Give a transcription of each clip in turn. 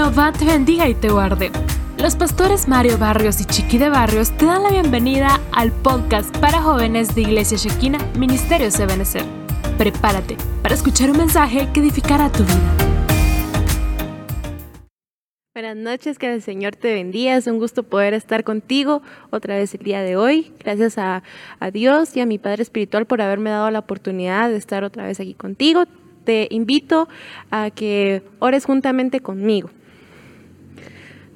Jehová te bendiga y te guarde. Los pastores Mario Barrios y Chiqui de Barrios te dan la bienvenida al podcast para jóvenes de Iglesia Shekina, Ministerio Ebenezer. Prepárate para escuchar un mensaje que edificará tu vida. Buenas noches, que el Señor te bendiga. Es un gusto poder estar contigo otra vez el día de hoy. Gracias a Dios y a mi Padre Espiritual por haberme dado la oportunidad de estar otra vez aquí contigo te invito a que ores juntamente conmigo.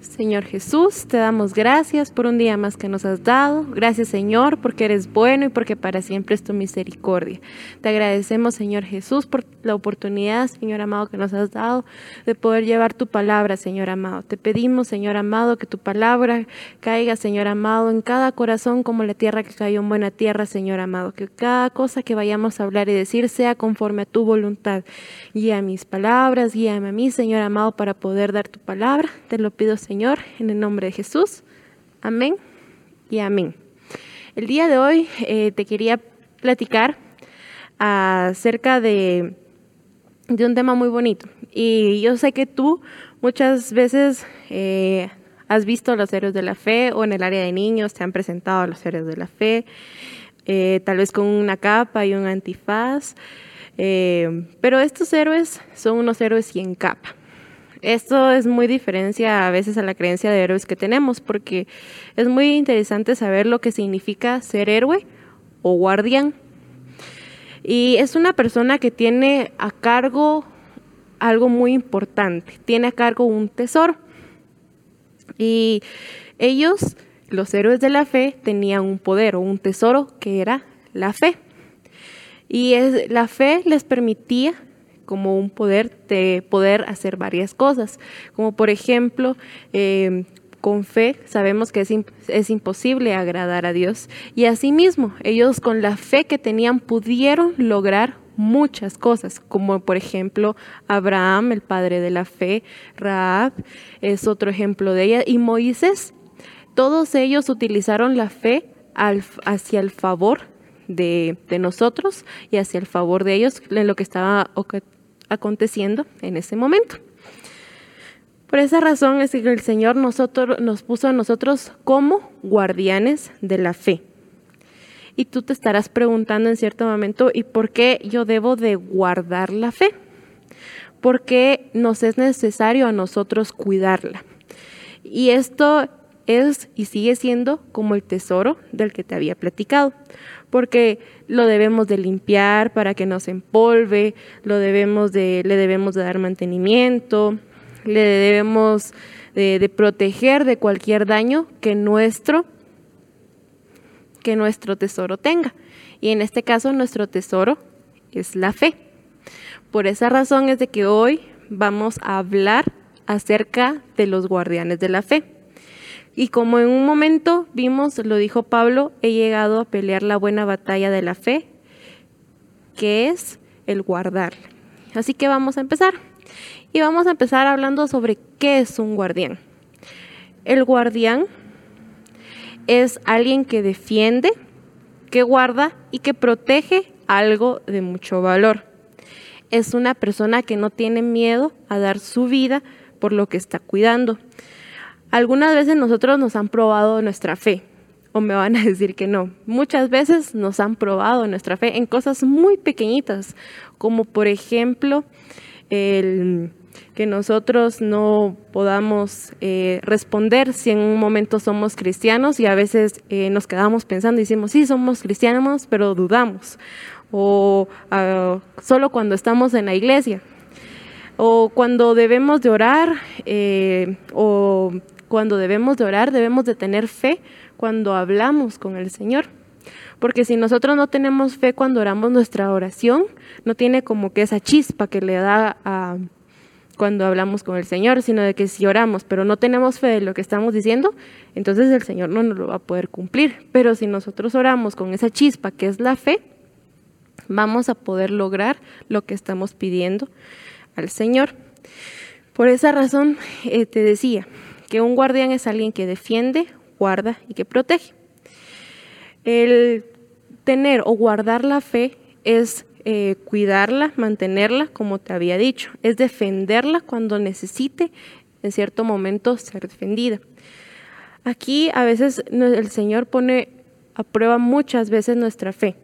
Señor Jesús, te damos gracias por un día más que nos has dado. Gracias Señor porque eres bueno y porque para siempre es tu misericordia. Te agradecemos Señor Jesús por la oportunidad, Señor amado, que nos has dado de poder llevar tu palabra, Señor amado. Te pedimos, Señor amado, que tu palabra caiga, Señor amado, en cada corazón como la tierra que cayó en buena tierra, Señor amado. Que cada cosa que vayamos a hablar y decir sea conforme a tu voluntad. Guía mis palabras, guíame a mí, Señor amado, para poder dar tu palabra. Te lo pido, Señor en el nombre de Jesús. Amén y amén. El día de hoy eh, te quería platicar acerca de, un tema muy bonito. Y yo sé que tú muchas veces eh, has visto los héroes de la fe o en el área de niños te han presentado a los héroes de la fe, eh, tal vez con una capa y un antifaz. pero estos héroes son unos héroes sin capa. Esto es muy diferencia a veces a la creencia de héroes que tenemos, porque es muy interesante saber lo que significa ser héroe o guardián. Y es una persona que tiene a cargo algo muy importante, tiene a cargo un tesoro. Y ellos, los héroes de la fe, tenían un poder o un tesoro que era la fe. Y es, la fe les permitía como un poder de poder hacer varias cosas, como por ejemplo, eh, con fe sabemos que es, es, imposible agradar a Dios y asimismo ellos con la fe que tenían pudieron lograr muchas cosas, como por ejemplo Abraham, el padre de la fe, Raab es otro ejemplo de ella y Moisés. Todos ellos utilizaron la fe hacia el favor de, de, nosotros y hacia el favor de ellos en lo que estaba aconteciendo en ese momento. Por esa razón es que el Señor nosotros, nos puso a nosotros como guardianes de la fe. Y tú te estarás preguntando en cierto momento, ¿y por qué yo debo de guardar la fe? Porque nos es necesario a nosotros cuidarla. Y esto es y sigue siendo como el tesoro del que te había platicado porque lo debemos de limpiar para que no se empolve, lo debemos de, le debemos de dar mantenimiento, le debemos de, proteger de cualquier daño que nuestro, que nuestro tesoro tenga. Y en este caso nuestro tesoro es la fe. Por esa razón es de que hoy vamos a hablar acerca de los guardianes de la fe. Y como en un momento vimos, lo dijo Pablo, he llegado a pelear la buena batalla de la fe, que es el guardar. Así que vamos a empezar. Y vamos a empezar hablando sobre qué es un guardián. El guardián es alguien que defiende, que guarda y que protege algo de mucho valor. Es una persona que no tiene miedo a dar su vida por lo que está cuidando. Algunas veces nosotros nos han probado nuestra fe, o me van a decir que no. Muchas veces nos han probado nuestra fe en cosas muy pequeñitas, como por ejemplo que nosotros no podamos eh, responder si en un momento somos cristianos y a veces eh, nos quedamos pensando y decimos, sí, somos cristianos, pero dudamos. O ah, solo cuando estamos en la iglesia. O cuando debemos de orar eh, o cuando debemos de orar, debemos de tener fe cuando hablamos con el Señor. Porque si nosotros no tenemos fe cuando oramos nuestra oración, no tiene como que esa chispa que le da a cuando hablamos con el Señor, sino de que si oramos, pero no tenemos fe de lo que estamos diciendo, entonces el Señor no nos lo va a poder cumplir. Pero si nosotros oramos con esa chispa que es la fe, vamos a poder lograr lo que estamos pidiendo al Señor. Por esa razón eh, te decía, que un guardián es alguien que defiende, guarda y que protege. El tener o guardar la fe es eh, cuidarla, mantenerla, como te había dicho, es defenderla cuando necesite en cierto momento ser defendida. Aquí a veces el Señor pone a prueba muchas veces nuestra fe,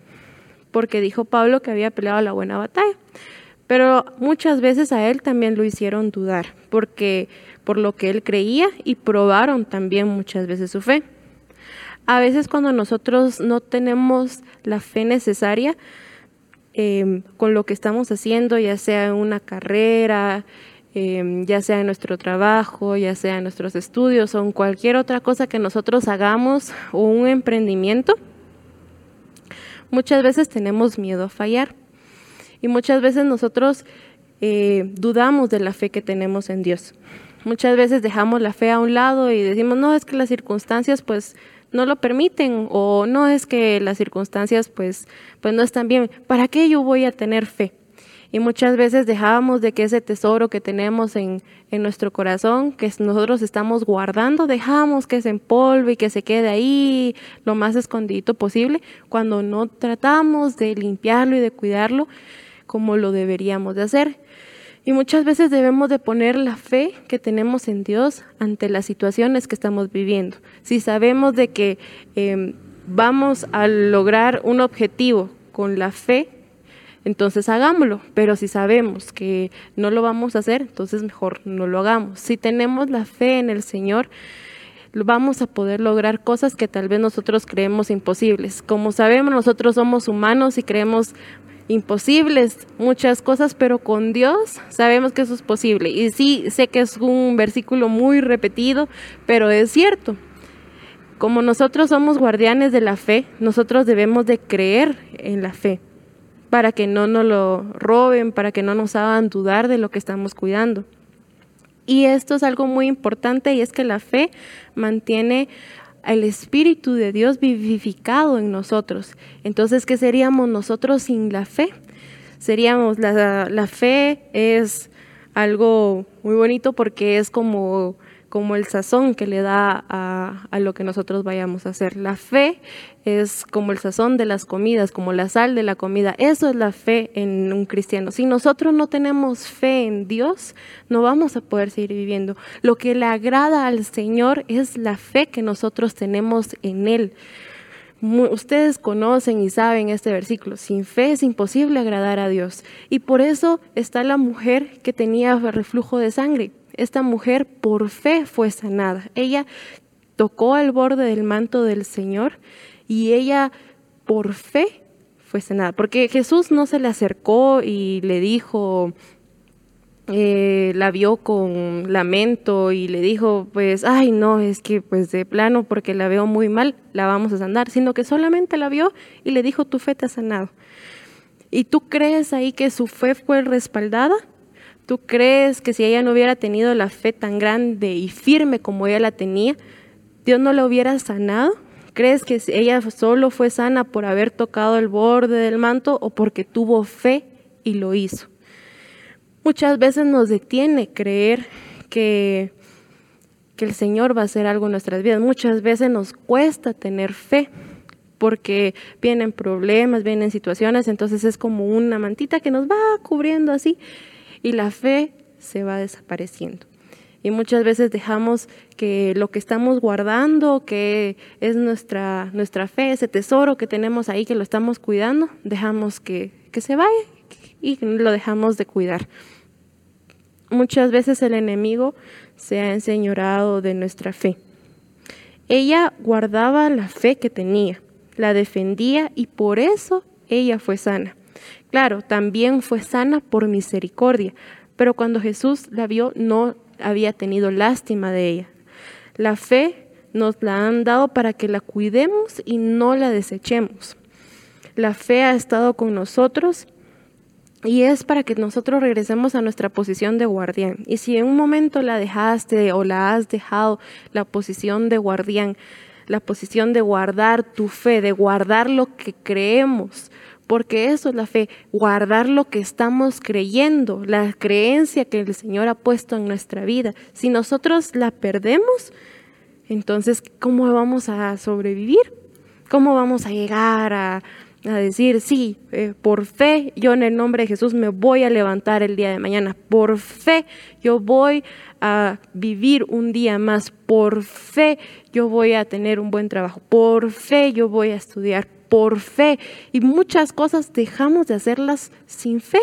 porque dijo Pablo que había peleado la buena batalla, pero muchas veces a él también lo hicieron dudar, porque por lo que él creía y probaron también muchas veces su fe. A veces cuando nosotros no tenemos la fe necesaria em, con lo que estamos haciendo, ya sea en una carrera, em, ya sea en nuestro trabajo, ya sea en nuestros estudios o en cualquier otra cosa que nosotros hagamos o un emprendimiento, muchas veces tenemos miedo a fallar. Y muchas veces nosotros eh, dudamos de la fe que tenemos en Dios. Muchas veces dejamos la fe a un lado y decimos, no, es que las circunstancias pues no lo permiten o no es que las circunstancias pues, pues no están bien. ¿Para qué yo voy a tener fe? Y muchas veces dejamos de que ese tesoro que tenemos en, en nuestro corazón, que nosotros estamos guardando, dejamos que se empolve y que se quede ahí lo más escondido posible, cuando no tratamos de limpiarlo y de cuidarlo como lo deberíamos de hacer. Y muchas veces debemos de poner la fe que tenemos en Dios ante las situaciones que estamos viviendo. Si sabemos de que em, vamos a lograr un objetivo con la fe, entonces hagámoslo. Pero si sabemos que no lo vamos a hacer, entonces mejor no lo hagamos. Si tenemos la fe en el Señor, vamos a poder lograr cosas que tal vez nosotros creemos imposibles. Como sabemos, nosotros somos humanos y creemos imposibles muchas cosas, pero con Dios sabemos que eso es posible. Y sí, sé que es un versículo muy repetido, pero es cierto. Como nosotros somos guardianes de la fe, nosotros debemos de creer en la fe para que no nos lo roben, para que no nos hagan dudar de lo que estamos cuidando. Y esto es algo muy importante y es que la fe mantiene el Espíritu de Dios vivificado en nosotros. Entonces, ¿qué seríamos nosotros sin la fe? Seríamos, la, la fe es algo muy bonito porque es como como el sazón que le da a, lo que nosotros vayamos a hacer. La fe es como el sazón de las comidas, como la sal de la comida. Eso es la fe en un cristiano. Si nosotros no tenemos fe en Dios, no vamos a poder seguir viviendo. Lo que le agrada al Señor es la fe que nosotros tenemos en Él. ustedes conocen y saben este versículo, sin fe es imposible agradar a Dios. Y por eso está la mujer que tenía reflujo de sangre esta mujer por fe fue sanada. Ella tocó el borde del manto del Señor y ella por fe fue sanada. Porque Jesús no se le acercó y le dijo, eh, la vio con lamento y le dijo, pues, ay, no, es que pues de plano, porque la veo muy mal, la vamos a sanar, sino que solamente la vio y le dijo, tu fe te ha sanado. ¿Y tú crees ahí que su fe fue respaldada? ¿Tú crees que si ella no hubiera tenido la fe tan grande y firme como ella la tenía, Dios no la hubiera sanado? ¿Crees que ella solo fue sana por haber tocado el borde del manto o porque tuvo fe y lo hizo? Muchas veces nos detiene creer que, que el Señor va a hacer algo en nuestras vidas. Muchas veces nos cuesta tener fe porque vienen problemas, vienen situaciones, entonces es como una mantita que nos va cubriendo así y la fe se va desapareciendo. Y muchas veces dejamos que lo que estamos guardando, que es nuestra, nuestra fe, ese tesoro que tenemos ahí, que lo estamos cuidando, dejamos que, que se vaya y lo dejamos de cuidar. Muchas veces el enemigo se ha enseñorado de nuestra fe. Ella guardaba la fe que tenía, la defendía y por eso ella fue sana. Claro, también fue sana por misericordia, pero cuando Jesús la vio no había tenido lástima de ella. La fe nos la han dado para que la cuidemos y no la desechemos. La fe ha estado con nosotros y es para que nosotros regresemos a nuestra posición de guardián. Y si en un momento la dejaste o la has dejado la posición de guardián, la posición de guardar tu fe, de guardar lo que creemos, porque eso es la fe, guardar lo que estamos creyendo, la creencia que el Señor ha puesto en nuestra vida. Si nosotros la perdemos, entonces, ¿cómo vamos a sobrevivir? ¿Cómo vamos a llegar a, a decir, sí, eh, por fe yo en el nombre de Jesús me voy a levantar el día de mañana, por fe yo voy a vivir un día más, por fe yo voy a tener un buen trabajo, por fe yo voy a estudiar, por fe. Y muchas cosas dejamos de hacerlas sin fe.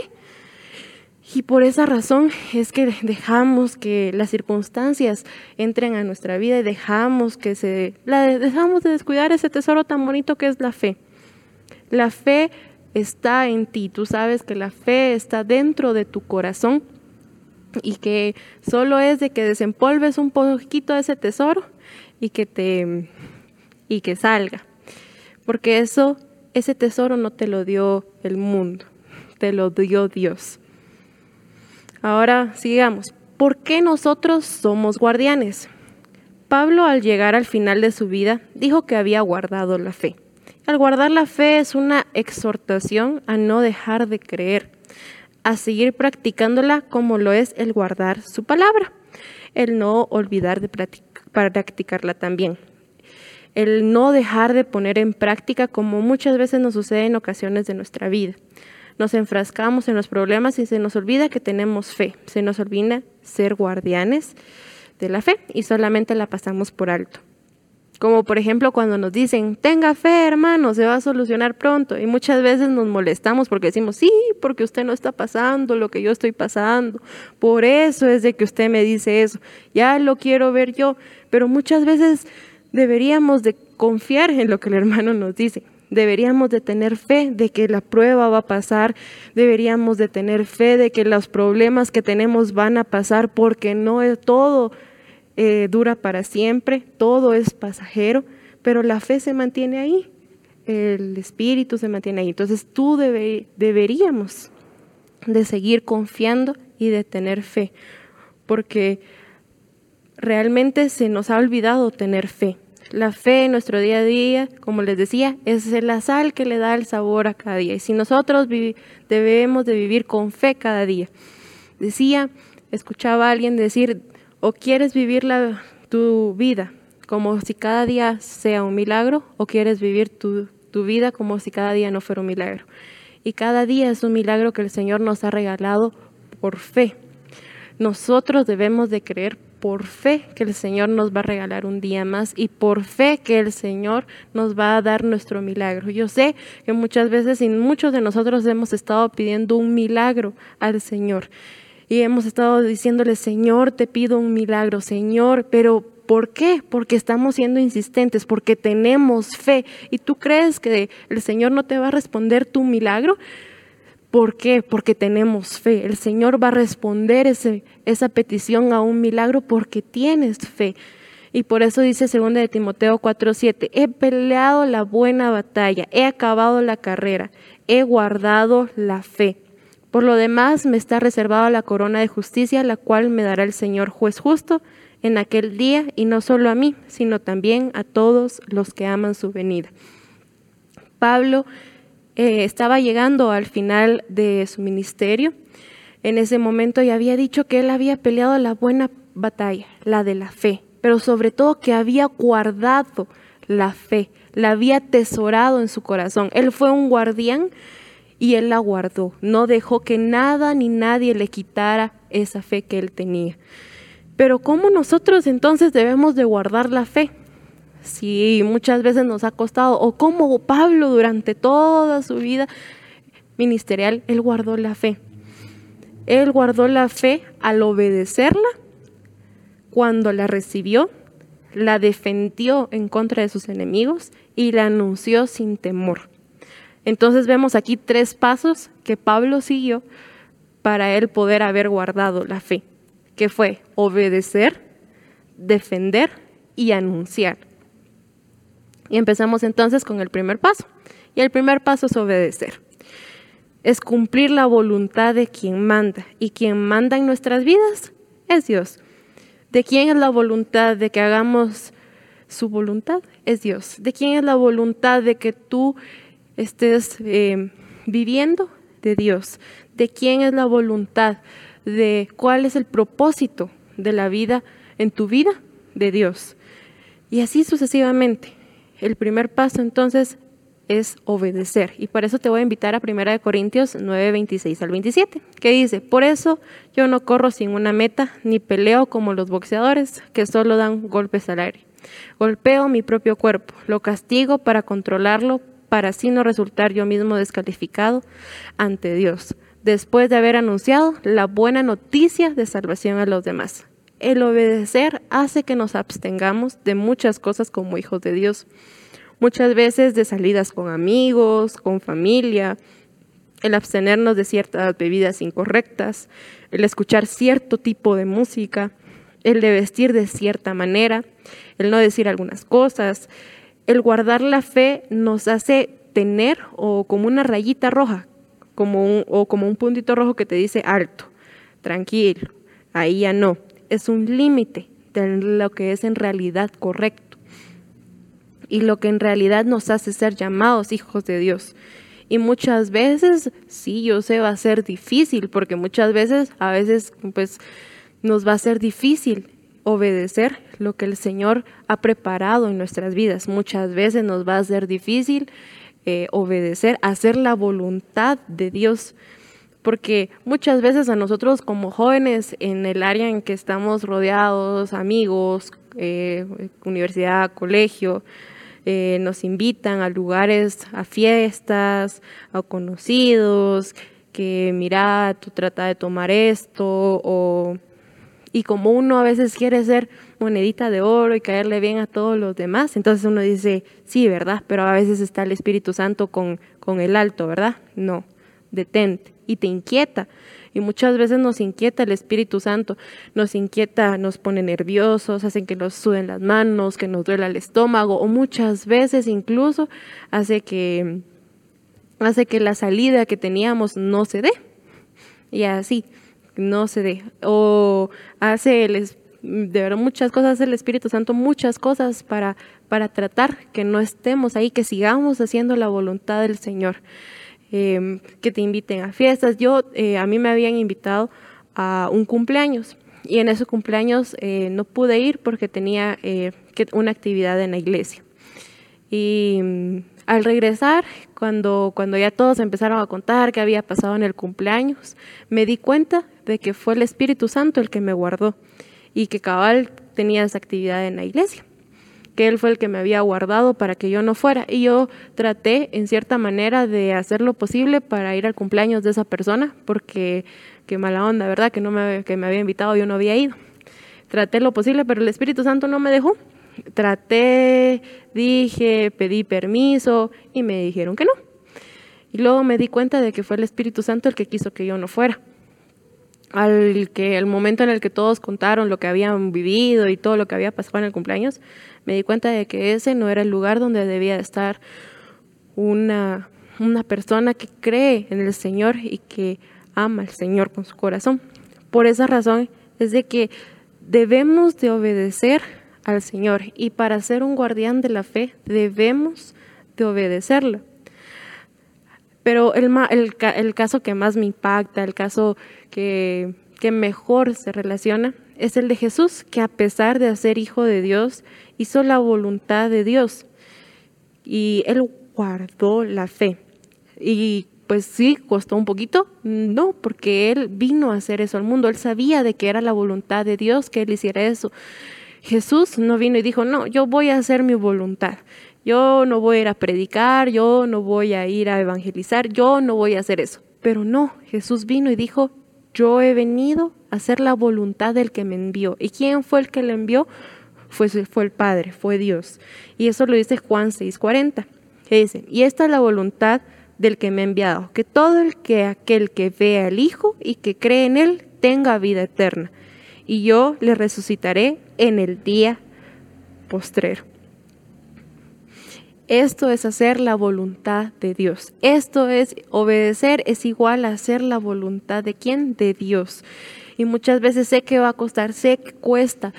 Y por esa razón es que dejamos que las circunstancias entren a nuestra vida y dejamos que se la dejamos de descuidar ese tesoro tan bonito que es la fe. La fe está en ti, tú sabes que la fe está dentro de tu corazón y que solo es de que desempolves un poquito ese tesoro y que te y que salga. Porque eso ese tesoro no te lo dio el mundo, te lo dio Dios. Ahora sigamos. ¿Por qué nosotros somos guardianes? Pablo al llegar al final de su vida dijo que había guardado la fe. Al guardar la fe es una exhortación a no dejar de creer, a seguir practicándola como lo es el guardar su palabra, el no olvidar de practicarla también, el no dejar de poner en práctica como muchas veces nos sucede en ocasiones de nuestra vida. Nos enfrascamos en los problemas y se nos olvida que tenemos fe, se nos olvida ser guardianes de la fe y solamente la pasamos por alto. Como por ejemplo cuando nos dicen, tenga fe hermano, se va a solucionar pronto. Y muchas veces nos molestamos porque decimos, sí, porque usted no está pasando lo que yo estoy pasando. Por eso es de que usted me dice eso. Ya lo quiero ver yo. Pero muchas veces deberíamos de confiar en lo que el hermano nos dice. Deberíamos de tener fe de que la prueba va a pasar, deberíamos de tener fe de que los problemas que tenemos van a pasar porque no es todo eh, dura para siempre, todo es pasajero, pero la fe se mantiene ahí, el espíritu se mantiene ahí. Entonces tú deberíamos de seguir confiando y de tener fe, porque realmente se nos ha olvidado tener fe. La fe en nuestro día a día, como les decía, es la sal que le da el sabor a cada día. Y si nosotros debemos de vivir con fe cada día. Decía, escuchaba a alguien decir, o quieres vivir la, tu vida como si cada día sea un milagro o quieres vivir tu, tu vida como si cada día no fuera un milagro. Y cada día es un milagro que el Señor nos ha regalado por fe. Nosotros debemos de creer por fe que el Señor nos va a regalar un día más y por fe que el Señor nos va a dar nuestro milagro. Yo sé que muchas veces y muchos de nosotros hemos estado pidiendo un milagro al Señor y hemos estado diciéndole, Señor, te pido un milagro, Señor, pero ¿por qué? Porque estamos siendo insistentes, porque tenemos fe. ¿Y tú crees que el Señor no te va a responder tu milagro? ¿Por qué? Porque tenemos fe. El Señor va a responder ese, esa petición a un milagro porque tienes fe. Y por eso dice 2 de Timoteo 4:7, he peleado la buena batalla, he acabado la carrera, he guardado la fe. Por lo demás, me está reservada la corona de justicia, la cual me dará el Señor juez justo en aquel día, y no solo a mí, sino también a todos los que aman su venida. Pablo eh, estaba llegando al final de su ministerio. En ese momento ya había dicho que él había peleado la buena batalla, la de la fe, pero sobre todo que había guardado la fe, la había tesorado en su corazón. Él fue un guardián y él la guardó. No dejó que nada ni nadie le quitara esa fe que él tenía. Pero ¿cómo nosotros entonces debemos de guardar la fe? Si muchas veces nos ha costado, o como Pablo durante toda su vida ministerial, él guardó la fe. Él guardó la fe al obedecerla cuando la recibió, la defendió en contra de sus enemigos y la anunció sin temor. Entonces vemos aquí tres pasos que Pablo siguió para él poder haber guardado la fe, que fue obedecer, defender y anunciar. Y empezamos entonces con el primer paso. Y el primer paso es obedecer. Es cumplir la voluntad de quien manda. Y quien manda en nuestras vidas es Dios. ¿De quién es la voluntad de que hagamos su voluntad? Es Dios. ¿De quién es la voluntad de que tú estés eh, viviendo de Dios, de quién es la voluntad, de cuál es el propósito de la vida en tu vida de Dios. Y así sucesivamente. El primer paso entonces es obedecer. Y por eso te voy a invitar a 1 Corintios 9, 26 al 27, que dice, por eso yo no corro sin una meta, ni peleo como los boxeadores, que solo dan golpes al aire. Golpeo mi propio cuerpo, lo castigo para controlarlo, para así no resultar yo mismo descalificado ante Dios, después de haber anunciado la buena noticia de salvación a los demás. El obedecer hace que nos abstengamos de muchas cosas como hijos de Dios muchas veces de salidas con amigos, con familia, el abstenernos de ciertas bebidas incorrectas, el escuchar cierto tipo de música, el de vestir de cierta manera, el no decir algunas cosas, el guardar la fe nos hace tener o como una rayita roja, como o como un puntito rojo que te dice alto, tranquilo, ahí ya no. Es un límite de lo que es en realidad correcto y lo que en realidad nos hace ser llamados hijos de Dios. Y muchas veces, sí, yo sé, va a ser difícil, porque muchas veces, a veces, pues, nos va a ser difícil obedecer lo que el Señor ha preparado en nuestras vidas. Muchas veces nos va a ser difícil eh, obedecer, hacer la voluntad de Dios. Porque muchas veces a nosotros como jóvenes en el área en que estamos rodeados, amigos, eh, universidad, colegio, eh, nos invitan a lugares, a fiestas, a conocidos, que mira, tú trata de tomar esto, o, y como uno a veces quiere ser monedita de oro y caerle bien a todos los demás, entonces uno dice, sí, ¿verdad? Pero a veces está el Espíritu Santo con, con el alto, ¿verdad? No, detente y te inquieta y muchas veces nos inquieta el Espíritu Santo, nos inquieta, nos pone nerviosos, hacen que nos suden las manos, que nos duela el estómago o muchas veces incluso hace que hace que la salida que teníamos no se dé. Y así, no se dé. O hace el, de verdad muchas cosas hace el Espíritu Santo, muchas cosas para, para tratar que no estemos ahí, que sigamos haciendo la voluntad del Señor. Em, que te inviten a fiestas. Yo, eh, a mí me habían invitado a un cumpleaños y en ese cumpleaños eh, no pude ir porque tenía eh, una actividad en la iglesia. Y mm, al regresar, cuando, cuando ya todos empezaron a contar qué había pasado en el cumpleaños, me di cuenta de que fue el Espíritu Santo el que me guardó y que cabal tenía esa actividad en la iglesia que Él fue el que me había guardado para que yo no fuera. Y yo traté, en cierta manera, de hacer lo posible para ir al cumpleaños de esa persona, porque qué mala onda, ¿verdad? Que, no me, que me había invitado, yo no había ido. Traté lo posible, pero el Espíritu Santo no me dejó. Traté, dije, pedí permiso y me dijeron que no. Y luego me di cuenta de que fue el Espíritu Santo el que quiso que yo no fuera al que el momento en el que todos contaron lo que habían vivido y todo lo que había pasado en el cumpleaños, me di cuenta de que ese no era el lugar donde debía estar una, una persona que cree en el Señor y que ama al Señor con su corazón. Por esa razón es de que debemos de obedecer al Señor y para ser un guardián de la fe debemos de obedecerlo. Pero el, el, caso que más me impacta, el caso que, que mejor se relaciona, es el de Jesús, que a pesar de ser hijo de Dios, hizo la voluntad de Dios y él guardó la fe. Y pues sí, costó un poquito, no, porque él vino a hacer eso al mundo, él sabía de que era la voluntad de Dios que él hiciera eso. Jesús no vino y dijo, no, yo voy a hacer mi voluntad, yo no voy a ir a predicar, yo no voy a ir a evangelizar, yo no voy a hacer eso. Pero no, Jesús vino y dijo, yo he venido a hacer la voluntad del que me envió. ¿Y quién fue el que le envió? fue, el Padre, fue Dios. Y eso lo dice Juan 6:40, que dice, y esta es la voluntad del que me ha enviado, que todo el que aquel que vea al Hijo y que cree en Él tenga vida eterna, y yo le resucitaré en el día postrero. Esto es hacer la voluntad de Dios. Esto es obedecer, es igual a hacer la voluntad de quién? De Dios. Y muchas veces sé que va a costar, sé que cuesta,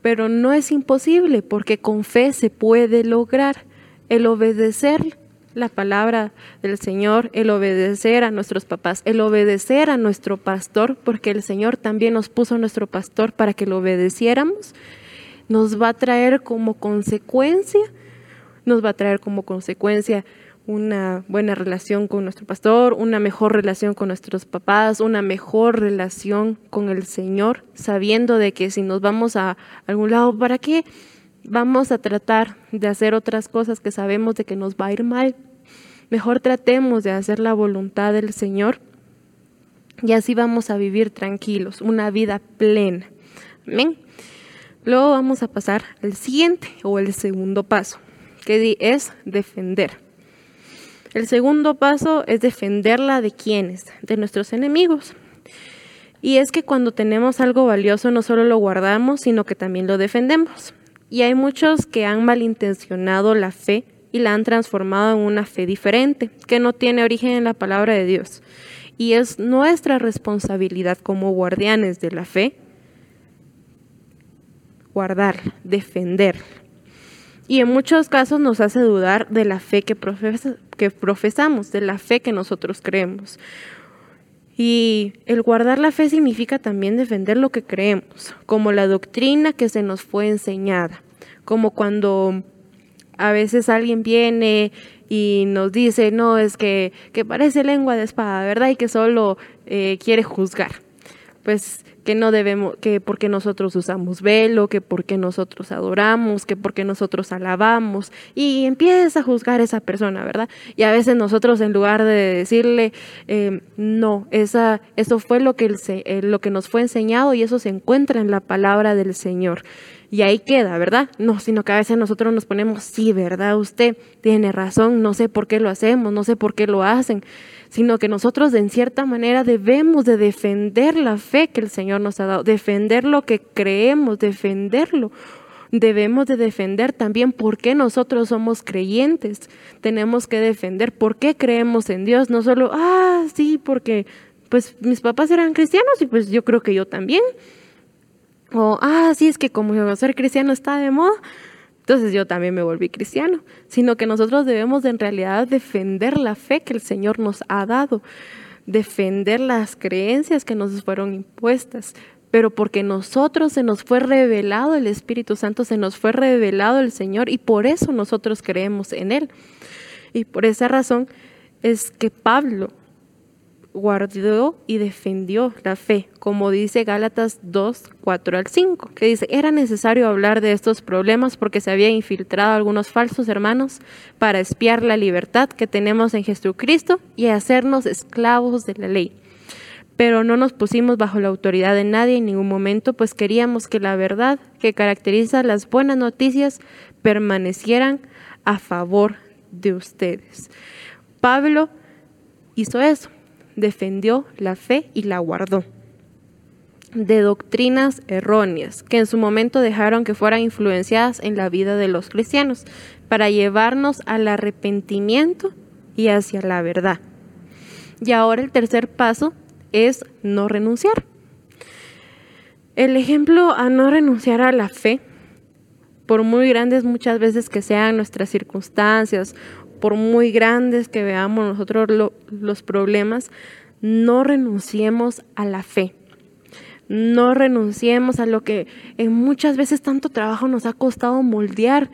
pero no es imposible porque con fe se puede lograr el obedecer la palabra del Señor, el obedecer a nuestros papás, el obedecer a nuestro pastor, porque el Señor también nos puso nuestro pastor para que lo obedeciéramos, nos va a traer como consecuencia, nos va a traer como consecuencia una buena relación con nuestro pastor, una mejor relación con nuestros papás, una mejor relación con el Señor, sabiendo de que si nos vamos a algún lado, ¿para qué vamos a tratar de hacer otras cosas que sabemos de que nos va a ir mal? Mejor tratemos de hacer la voluntad del Señor y así vamos a vivir tranquilos, una vida plena. Amén. Luego vamos a pasar al siguiente o el segundo paso, que es defender. El segundo paso es defenderla de quiénes, de nuestros enemigos. Y es que cuando tenemos algo valioso no solo lo guardamos, sino que también lo defendemos. Y hay muchos que han malintencionado la fe y la han transformado en una fe diferente, que no tiene origen en la palabra de Dios. Y es nuestra responsabilidad como guardianes de la fe guardar, defender. Y en muchos casos nos hace dudar de la fe que, que profesamos, de la fe que nosotros creemos. Y el guardar la fe significa también defender lo que creemos, como la doctrina que se nos fue enseñada, como cuando a veces alguien viene y nos dice, no, es que, que parece lengua de espada, ¿verdad? Y que solo eh, quiere juzgar. Pues que no debemos, que porque nosotros usamos velo, que porque nosotros adoramos, que porque nosotros alabamos, y empieza a juzgar a esa persona, ¿verdad? Y a veces nosotros en lugar de decirle, em, no, esa, eso fue lo que, eh, lo que nos fue enseñado y eso se encuentra en la palabra del Señor. Y ahí queda, ¿verdad? No, sino que a veces nosotros nos ponemos, sí, ¿verdad? Usted tiene razón, no sé por qué lo hacemos, no sé por qué lo hacen sino que nosotros en cierta manera debemos de defender la fe que el Señor nos ha dado, defender lo que creemos, defenderlo. Debemos de defender también por qué nosotros somos creyentes. Tenemos que defender por qué creemos en Dios, no solo, ah, sí, porque pues mis papás eran cristianos y pues yo creo que yo también. O, ah, sí, es que como ser cristiano está de moda, entonces yo también me volví cristiano, sino que nosotros debemos de en realidad defender la fe que el Señor nos ha dado, defender las creencias que nos fueron impuestas, pero porque nosotros se nos fue revelado el Espíritu Santo, se nos fue revelado el Señor y por eso nosotros creemos en Él. Y por esa razón es que Pablo guardó y defendió la fe, como dice Gálatas 2, 4 al 5, que dice, era necesario hablar de estos problemas porque se había infiltrado algunos falsos hermanos para espiar la libertad que tenemos en Jesucristo y hacernos esclavos de la ley. Pero no nos pusimos bajo la autoridad de nadie en ningún momento, pues queríamos que la verdad que caracteriza las buenas noticias permanecieran a favor de ustedes. Pablo hizo eso defendió la fe y la guardó de doctrinas erróneas que en su momento dejaron que fueran influenciadas en la vida de los cristianos para llevarnos al arrepentimiento y hacia la verdad. Y ahora el tercer paso es no renunciar. El ejemplo a no renunciar a la fe, por muy grandes muchas veces que sean nuestras circunstancias por muy grandes que veamos nosotros los problemas, no renunciemos a la fe. No renunciemos a lo que en muchas veces tanto trabajo nos ha costado moldear.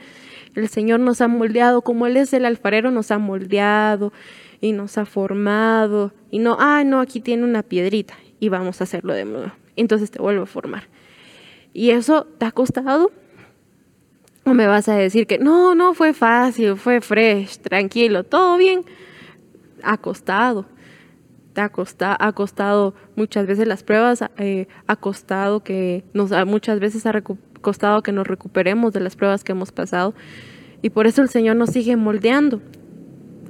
El Señor nos ha moldeado, como Él es el alfarero, nos ha moldeado y nos ha formado. Y no, ah, no, aquí tiene una piedrita y vamos a hacerlo de nuevo. Entonces te vuelvo a formar. ¿Y eso te ha costado? ¿O me vas a decir que no, no fue fácil, fue fresh, tranquilo, todo bien? Ha costado. Te ha costado, ha costado muchas veces las pruebas, eh, ha costado que nos, muchas veces ha costado que nos recuperemos de las pruebas que hemos pasado. Y por eso el Señor nos sigue moldeando.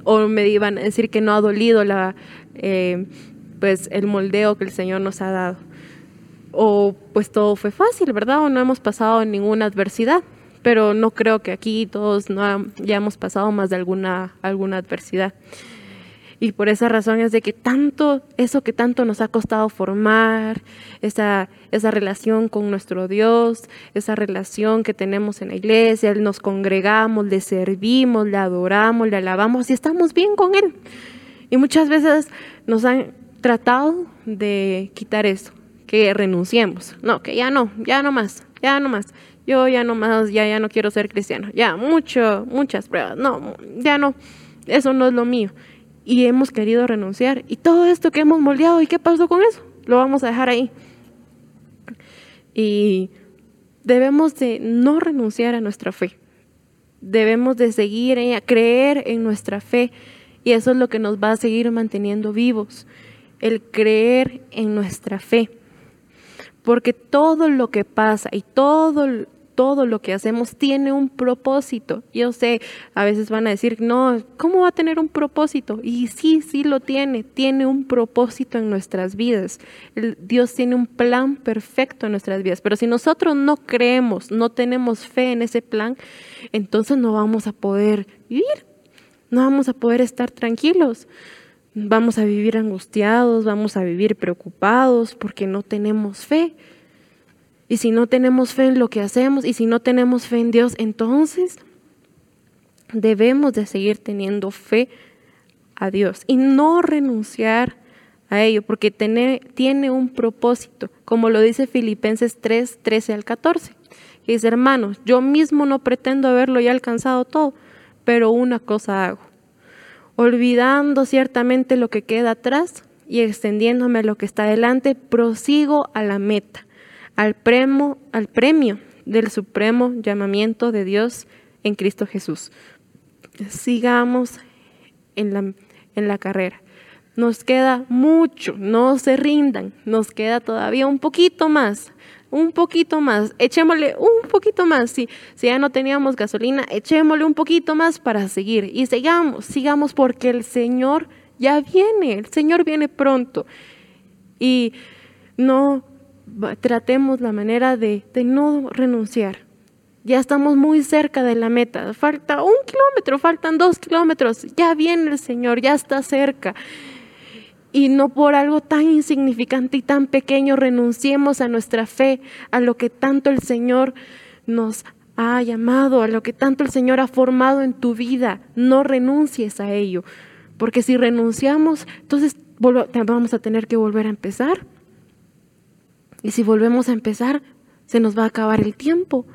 O me iban a decir que no ha dolido la, eh, pues el moldeo que el Señor nos ha dado. O pues todo fue fácil, ¿verdad? O no hemos pasado ninguna adversidad pero no creo que aquí todos no ya hemos pasado más de alguna, alguna adversidad. Y por esa razón es de que tanto, eso que tanto nos ha costado formar, esa, esa relación con nuestro Dios, esa relación que tenemos en la iglesia, nos congregamos, le servimos, le adoramos, le alabamos y estamos bien con Él. Y muchas veces nos han tratado de quitar eso, que renunciemos. No, que ya no, ya no más, ya no más yo ya no más, ya, ya no quiero ser cristiano, ya, mucho, muchas pruebas, no, ya no, eso no es lo mío. Y hemos querido renunciar. Y todo esto que hemos moldeado, ¿y qué pasó con eso? Lo vamos a dejar ahí. Y debemos de no renunciar a nuestra fe. Debemos de seguir a creer en nuestra fe. Y eso es lo que nos va a seguir manteniendo vivos. El creer en nuestra fe. Porque todo lo que pasa y todo todo lo que hacemos tiene un propósito. Yo sé, a veces van a decir, no, ¿cómo va a tener un propósito? Y sí, sí lo tiene, tiene un propósito en nuestras vidas. Dios tiene un plan perfecto en nuestras vidas, pero si nosotros no creemos, no tenemos fe en ese plan, entonces no vamos a poder vivir, no vamos a poder estar tranquilos. Vamos a vivir angustiados, vamos a vivir preocupados porque no tenemos fe. Y si no tenemos fe en lo que hacemos y si no tenemos fe en Dios, entonces debemos de seguir teniendo fe a Dios y no renunciar a ello, porque tiene, tiene un propósito, como lo dice Filipenses 3, 13 al 14. Y dice, hermanos, yo mismo no pretendo haberlo ya alcanzado todo, pero una cosa hago, olvidando ciertamente lo que queda atrás y extendiéndome a lo que está adelante, prosigo a la meta al premio, al premio del supremo llamamiento de Dios en Cristo Jesús. Sigamos en la, en la carrera. Nos queda mucho, no se rindan, nos queda todavía un poquito más, un poquito más, echémosle un poquito más, si, si ya no teníamos gasolina, echémosle un poquito más para seguir y sigamos, sigamos porque el Señor ya viene, el Señor viene pronto y no tratemos la manera de, no renunciar. Ya estamos muy cerca de la meta. Falta un kilómetro, faltan dos kilómetros. Ya viene el Señor, ya está cerca. Y no por algo tan insignificante y tan pequeño renunciemos a nuestra fe, a lo que tanto el Señor nos ha llamado, a lo que tanto el Señor ha formado en tu vida. No renuncies a ello. Porque si renunciamos, entonces vamos a tener que volver a empezar. Y si volvemos a empezar, se nos va a acabar el tiempo.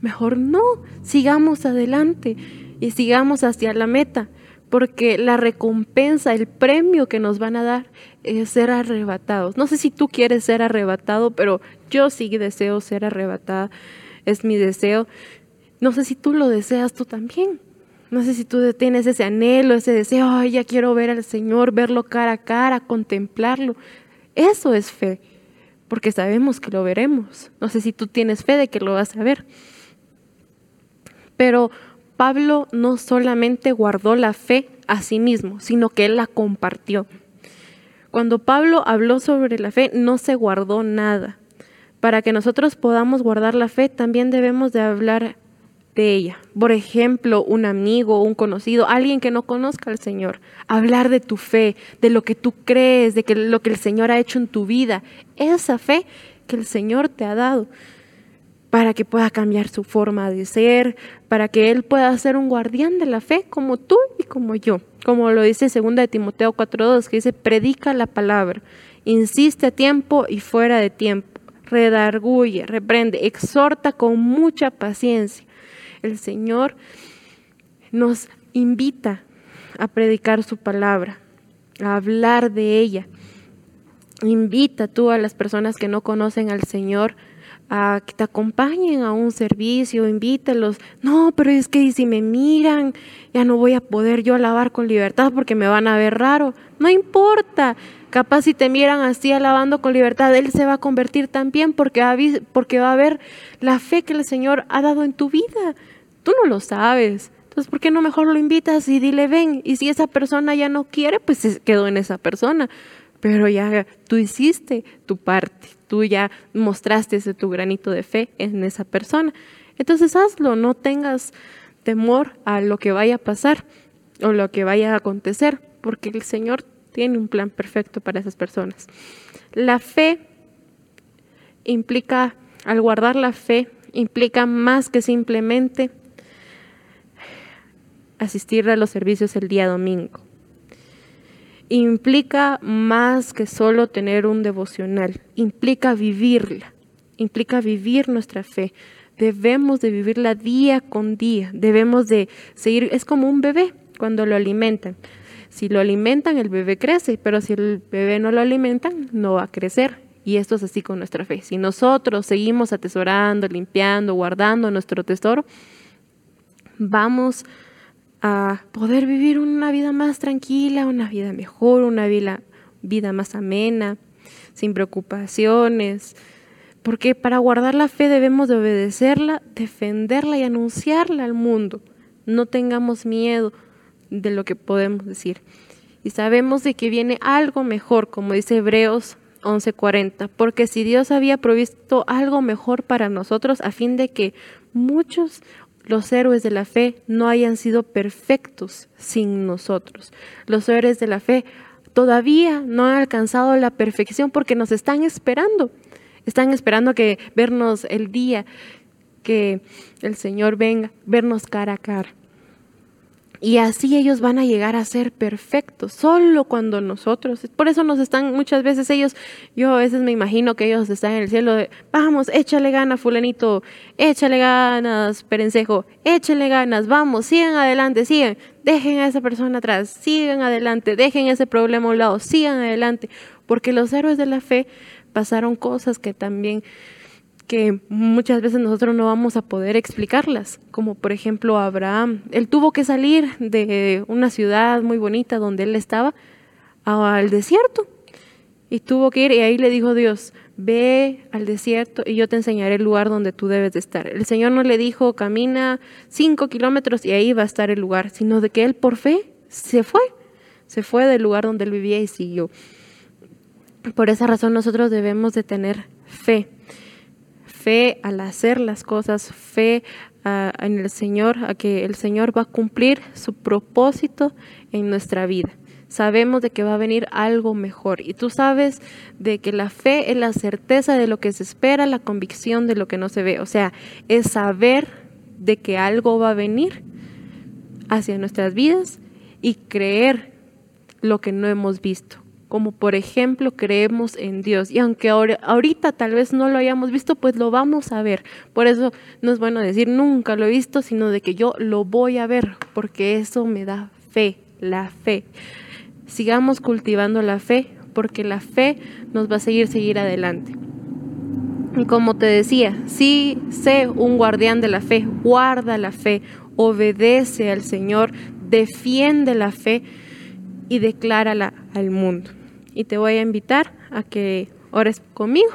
Mejor no, sigamos adelante y sigamos hacia la meta, porque la recompensa, el premio que nos van a dar es ser arrebatados. No sé si tú quieres ser arrebatado, pero yo sí deseo ser arrebatada, es mi deseo. No sé si tú lo deseas tú también. No sé si tú tienes ese anhelo, ese deseo, ay, ya quiero ver al Señor, verlo cara a cara, contemplarlo. Eso es fe porque sabemos que lo veremos. No sé si tú tienes fe de que lo vas a ver. Pero Pablo no solamente guardó la fe a sí mismo, sino que él la compartió. Cuando Pablo habló sobre la fe, no se guardó nada. Para que nosotros podamos guardar la fe, también debemos de hablar de ella. Por ejemplo, un amigo, un conocido, alguien que no conozca al Señor. Hablar de tu fe, de lo que tú crees, de que lo que el Señor ha hecho en tu vida. Esa fe que el Señor te ha dado para que pueda cambiar su forma de ser, para que Él pueda ser un guardián de la fe como tú y como yo. Como lo dice 2 de Timoteo 4.2, que dice, predica la palabra, insiste a tiempo y fuera de tiempo, redarguye, reprende, exhorta con mucha paciencia el Señor nos invita a predicar su palabra, a hablar de ella. Invita tú a las personas que no conocen al Señor a que te acompañen a un servicio, invítalos. No, pero es que si me miran, ya no voy a poder yo alabar con libertad porque me van a ver raro. No importa. Capaz si te miran así alabando con libertad, Él se va a convertir también porque va a, porque va a ver la fe que el Señor ha dado en tu vida. Tú no lo sabes. Entonces, ¿por qué no mejor lo invitas y dile ven? Y si esa persona ya no quiere, pues se quedó en esa persona. Pero ya tú hiciste tu parte, tú ya mostraste tu granito de fe en esa persona. Entonces hazlo, no tengas temor a lo que vaya a pasar o lo que vaya a acontecer, porque el Señor tiene un plan perfecto para esas personas. La fe implica, al guardar la fe, implica más que simplemente asistir a los servicios el día domingo. Implica más que solo tener un devocional, implica vivirla, implica vivir nuestra fe. Debemos de vivirla día con día, debemos de seguir, es como un bebé. cuando lo alimentan. Si lo alimentan, el bebé crece, pero si el bebé no lo alimentan, no va a crecer. Y esto es así con nuestra fe. Si nosotros seguimos atesorando, limpiando, guardando nuestro tesoro, vamos a poder vivir una vida más tranquila, una vida mejor, una vida, vida más amena, sin preocupaciones. Porque para guardar la fe debemos de obedecerla, defenderla y anunciarla al mundo. No tengamos miedo de lo que podemos decir. Y sabemos de que viene algo mejor, como dice Hebreos 11:40, porque si Dios había provisto algo mejor para nosotros a fin de que muchos los héroes de la fe no hayan sido perfectos sin nosotros. Los héroes de la fe todavía no han alcanzado la perfección porque nos están esperando. Están esperando que vernos el día que el Señor venga, vernos cara a cara. Y así ellos van a llegar a ser perfectos, solo cuando nosotros, por eso nos están muchas veces ellos, yo a veces me imagino que ellos están en el cielo de, vamos, échale ganas, fulanito, échale ganas, perencejo, échale ganas, vamos, sigan adelante, sigan, dejen a esa persona atrás, sigan adelante, dejen ese problema a un lado, sigan adelante, porque los héroes de la fe pasaron cosas que también que muchas veces nosotros no vamos a poder explicarlas, como por ejemplo Abraham. Él tuvo que salir de una ciudad muy bonita donde él estaba al desierto y tuvo que ir y ahí le dijo Dios, ve al desierto y yo te enseñaré el lugar donde tú debes de estar. El Señor no le dijo, camina cinco kilómetros y ahí va a estar el lugar, sino de que él por fe se fue, se fue del lugar donde él vivía y siguió. Por esa razón nosotros debemos de tener fe fe al hacer las cosas, fe en el Señor, a que el Señor va a cumplir su propósito en nuestra vida. Sabemos de que va a venir algo mejor y tú sabes de que la fe es la certeza de lo que se espera, la convicción de lo que no se ve. O sea, es saber de que algo va a venir hacia nuestras vidas y creer lo que no hemos visto como por ejemplo creemos en Dios. Y aunque ahorita tal vez no lo hayamos visto, pues lo vamos a ver. Por eso no es bueno decir nunca lo he visto, sino de que yo lo voy a ver, porque eso me da fe, la fe. Sigamos cultivando la fe, porque la fe nos va a seguir seguir adelante. Y como te decía, sí sé un guardián de la fe, guarda la fe, obedece al Señor, defiende la fe y declárala al mundo y te voy a invitar a que ores conmigo.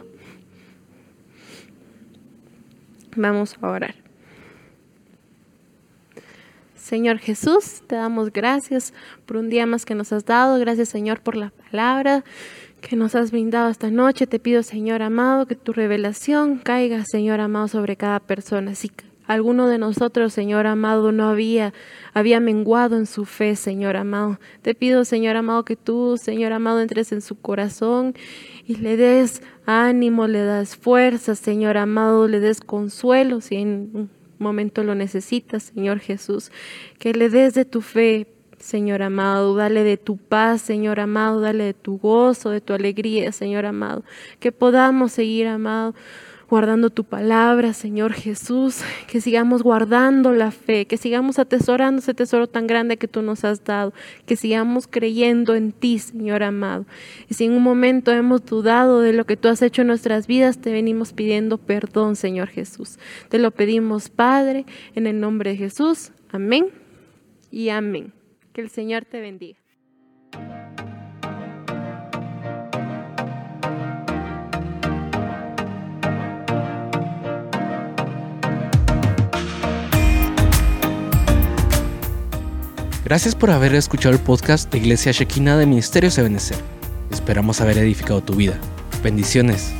Vamos a orar. Señor Jesús, te damos gracias por un día más que nos has dado. Gracias, Señor, por la palabra que nos has brindado esta noche. Te pido, Señor amado, que tu revelación caiga, Señor amado, sobre cada persona. Si alguno de nosotros, Señor amado, no había, había menguado en su fe, Señor amado. Te pido, Señor amado, que tú, Señor amado, entres en su corazón y le des ánimo, le das fuerza, Señor amado, le des consuelo si en un momento lo necesitas, Señor Jesús. Que le des de tu fe, Señor amado, dale de tu paz, Señor amado, dale de tu gozo, de tu alegría, Señor amado. Que podamos seguir, amado guardando tu palabra, Señor Jesús, que sigamos guardando la fe, que sigamos atesorando ese tesoro tan grande que tú nos has dado, que sigamos creyendo en ti, Señor amado. Y si en un momento hemos dudado de lo que tú has hecho en nuestras vidas, te venimos pidiendo perdón, Señor Jesús. Te lo pedimos, Padre, en el nombre de Jesús. Amén y amén. Que el Señor te bendiga. Gracias por haber escuchado el podcast de Iglesia Shekina de Ministerios Ebenezer. Esperamos haber edificado tu vida. Bendiciones.